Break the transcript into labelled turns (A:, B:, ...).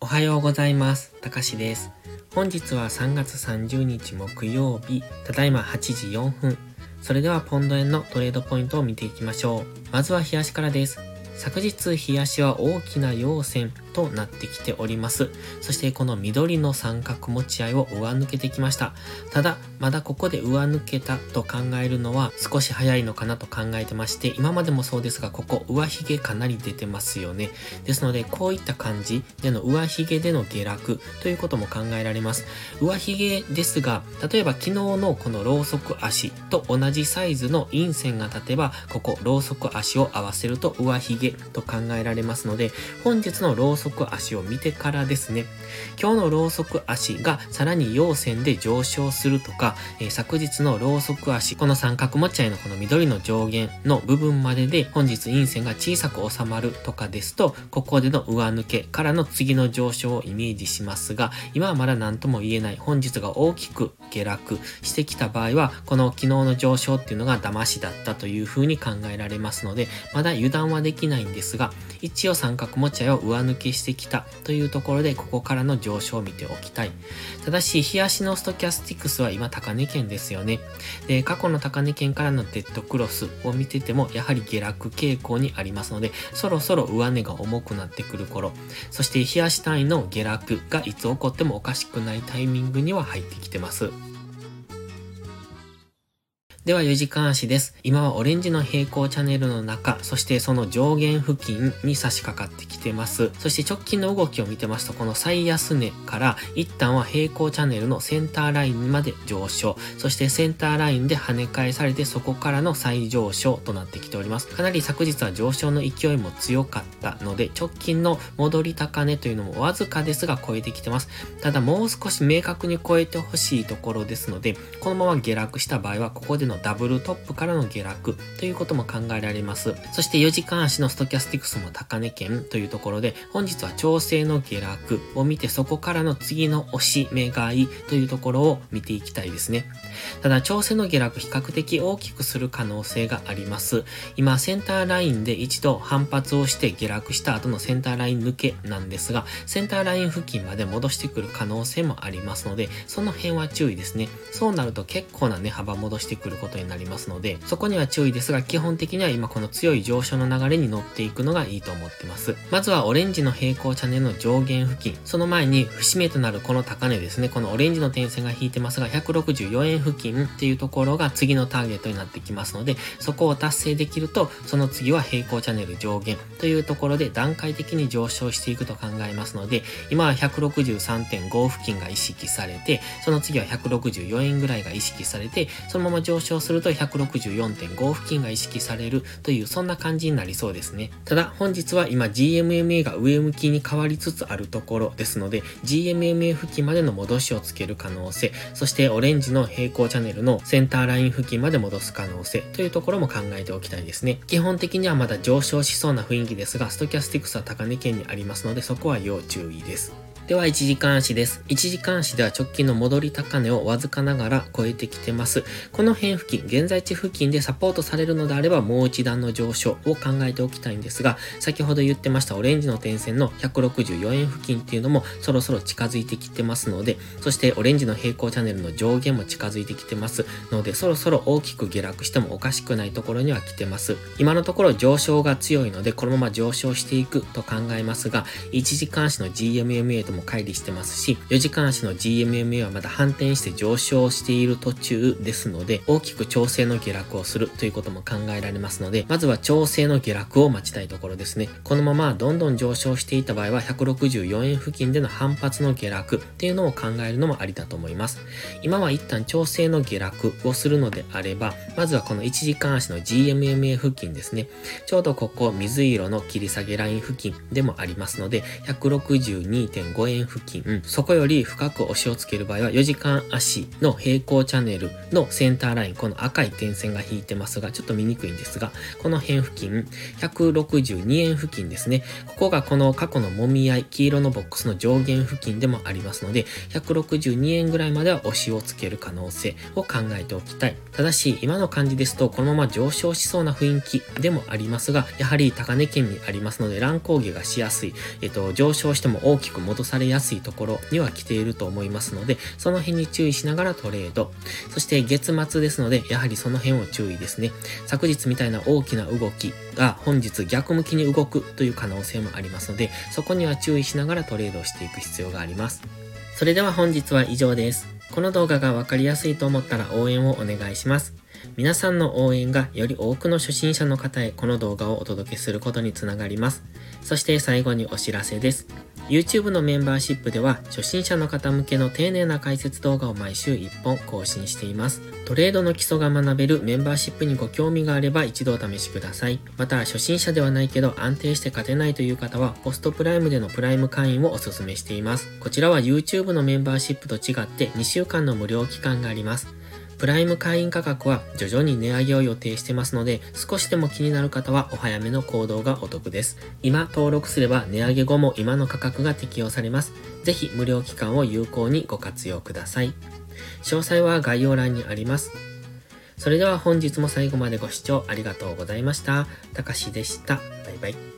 A: おはようございます。たかしです。本日は3月30日木曜日、ただいま8時4分。それではポンド円のトレードポイントを見ていきましょう。まずは冷やしからです。昨日冷やしは大きな陽線となってきております。そしてこの緑の三角持ち合いを上抜けてきました。ただ、まだここで上抜けたと考えるのは少し早いのかなと考えてまして、今までもそうですが、ここ上髭かなり出てますよね。ですので、こういった感じでの上髭での下落ということも考えられます。上髭ですが、例えば昨日のこのローソク足と同じサイズの陰線が立てば、ここローソク足を合わせると上髭と考えられますので、本日のローソク足を見てからですね、今日のローソク足がさらに陽線で上昇するとか、えー昨日のローソク足、この三角持ち合いのこの緑の上限の部分までで本日陰線が小さく収まるとかですと、ここでの上抜けからの次の上昇をイメージしますが、今はまだ何とも言えない本日が大きく下落してきた場合は、この昨日の上昇っていうのが騙しだったというふうに考えられますので、まだ油断はできないんですが、一応三角持ち合いを上抜けしてきたというところで、ここからの上昇を見ておきたい。ただし、日足のストキャスティクスは今高値圏ですよね。で、過去の高値圏からのデッドクロスを見てても、やはり下落傾向にありますので、そろそろ上値が重くなってくる頃、そして日足単位の下落がいつ起こってもおかしくないタイミングには入ってきてます。では4時間足です。今はオレンジの平行チャンネルの中、そしてその上限付近に差し掛かってきてます。そして直近の動きを見てますと、この最安値から一旦は平行チャンネルのセンターラインまで上昇、そしてセンターラインで跳ね返されてそこからの再上昇となってきております。かなり昨日は上昇の勢いも強かったので、直近の戻り高値というのもわずかですが超えてきてます。ただもう少し明確に超えてほしいところですので、このまま下落した場合は、ここでのダブルトップからの下落ということも考えられます。そして4時間足のストキャスティクスも高値圏というところで、本日は調整の下落を見て、そこからの次の押し目買いというところを見ていきたいですね。ただ、調整の下落比較的大きくする可能性があります。今、センターラインで一度反発をして下落した後のセンターライン抜けなんですが、センターライン付近まで戻してくる可能性もありますので、その辺は注意ですね。そうなると結構な値幅戻してくることことになりますので、そこには注意ですが、基本的には今この強い上昇の流れに乗っていくのがいいと思ってます。まずはオレンジの平行チャンネルの上限付近、その前に節目となるこの高値ですね、このオレンジの点線が引いてますが、164円付近っていうところが次のターゲットになってきますので、そこを達成できると、その次は平行チャンネル上限というところで段階的に上昇していくと考えますので、今は163.5付近が意識されて、その次は164円ぐらいが意識されて、そのまま上昇すると164.5付近が意識されるという、そんな感じになりそうですね。ただ、本日は今 GMMA が上向きに変わりつつあるところですので、GMMA 付近までの戻しをつける可能性、そしてオレンジの平行チャンネルのセンターライン付近まで戻す可能性というところも考えておきたいですね。基本的にはまだ上昇しそうな雰囲気ですが、ストキャスティクスは高値圏にありますので、そこは要注意です。では1時間足です。1時間足では直近の戻り高値をわずかながら超えてきてます。この辺付近、現在地付近でサポートされるのであればもう一段の上昇を考えておきたいんですが、先ほど言ってましたオレンジの点線の164円付近っていうのもそろそろ近づいてきてますので、そしてオレンジの平行チャンネルの上限も近づいてきてますので、そろそろ大きく下落してもおかしくないところには来てます。今のところ上昇が強いので、このまま上昇していくと考えますが、1時間足の GMMA とも乖離してますし、4時間足の GMMA はまだ反転して上昇している途中ですので、大きく調整の下落をするということも考えられますので、まずは調整の下落を待ちたいところですね。このままどんどん上昇していた場合は、164円付近での反発の下落っていうのを考えるのもありだと思います。今は一旦調整の下落をするのであれば、まずはこの1時間足の GMMA 付近ですね。ちょうどここ水色の切り下げライン付近でもありますので、162.5円望遠付近、そこより深く押しをつける場合は4時間足の平行チャンネルのセンターライン、この赤い点線が引いてますが、ちょっと見にくいんですが、この辺付近、162円付近ですね。ここがこの過去のもみ合い、黄色のボックスの上限付近でもありますので、162円ぐらいまでは押しをつける可能性を考えておきたい。ただし、今の感じですと、このまま上昇しそうな雰囲気でもありますが、やはり高値圏にありますので、乱高下がしやすい、えっと、上昇しても大きく戻されされやすいところには来ていると思いますので、その辺に注意しながらトレード。そして月末ですので、やはりその辺を注意ですね。昨日みたいな大きな動きが本日逆向きに動くという可能性もありますので、そこには注意しながらトレードをしていく必要があります。それでは本日は以上です。この動画がわかりやすいと思ったら応援をお願いします。皆さんの応援がより多くの初心者の方へこの動画をお届けすることにつながります。そして最後にお知らせです。YouTube のメンバーシップでは初心者の方向けの丁寧な解説動画を毎週1本更新しています。トレードの基礎が学べるメンバーシップにご興味があれば一度お試しください。また初心者ではないけど安定して勝てないという方はポストプライムでのプライム会員をお勧めしています。こちらは YouTube のメンバーシップと違って2週間の無料期間があります。プライム会員価格は徐々に値上げを予定してますので、少しでも気になる方はお早めの行動がお得です。今登録すれば値上げ後も今の価格が適用されます。ぜひ無料期間を有効にご活用ください。詳細は概要欄にあります。それでは本日も最後までご視聴ありがとうございました。たかしでした。バイバイ。